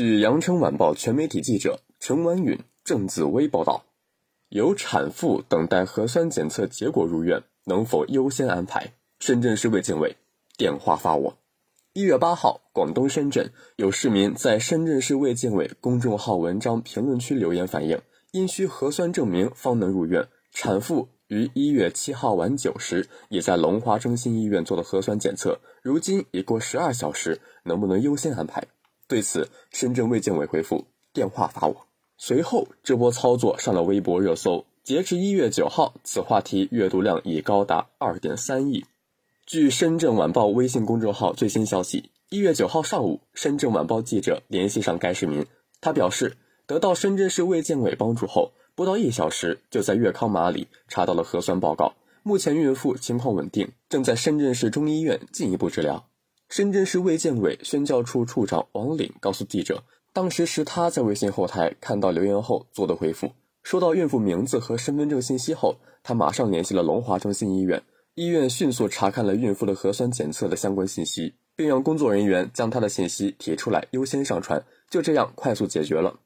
据《羊城晚报》全媒体记者陈婉允、郑子薇报道，有产妇等待核酸检测结果入院，能否优先安排？深圳市卫健委电话发我。一月八号，广东深圳有市民在深圳市卫健委公众号文章评论区留言反映，因需核酸证明方能入院，产妇于一月七号晚九时也在龙华中心医院做了核酸检测，如今已过十二小时，能不能优先安排？对此，深圳卫健委回复：电话发我。随后，这波操作上了微博热搜。截至一月九号，此话题阅读量已高达二点三亿。据深圳晚报微信公众号最新消息，一月九号上午，深圳晚报记者联系上该市民，他表示，得到深圳市卫健委帮助后，不到一小时就在粤康码里查到了核酸报告。目前孕妇情况稳定，正在深圳市中医院进一步治疗。深圳市卫健委宣教处处长王岭告诉记者，当时是他在微信后台看到留言后做的回复。收到孕妇名字和身份证信息后，他马上联系了龙华中心医院，医院迅速查看了孕妇的核酸检测的相关信息，并让工作人员将她的信息提出来优先上传，就这样快速解决了。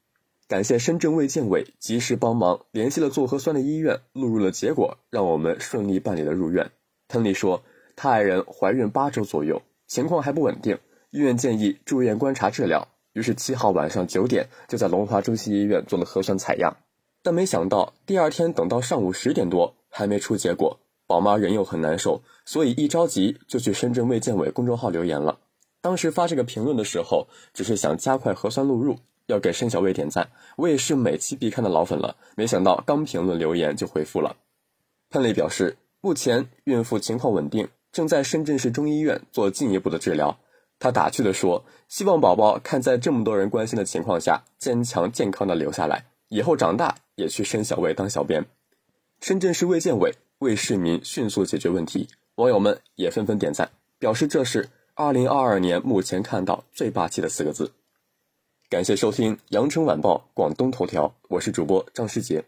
感谢深圳卫健委及时帮忙联系了做核酸的医院，录入了结果，让我们顺利办理了入院。彭丽说，他爱人怀孕八周左右。情况还不稳定，医院建议住院观察治疗。于是七号晚上九点就在龙华中心医院做了核酸采样，但没想到第二天等到上午十点多还没出结果，宝妈人又很难受，所以一着急就去深圳卫健委公众号留言了。当时发这个评论的时候，只是想加快核酸录入，要给申小卫点赞，我也是每期必看的老粉了。没想到刚评论留言就回复了，潘磊表示目前孕妇情况稳定。正在深圳市中医院做进一步的治疗。他打趣地说：“希望宝宝看在这么多人关心的情况下，坚强健康的留下来，以后长大也去申小卫当小编。”深圳市卫健委为市民迅速解决问题，网友们也纷纷点赞，表示这是2022年目前看到最霸气的四个字。感谢收听羊城晚报广东头条，我是主播张世杰。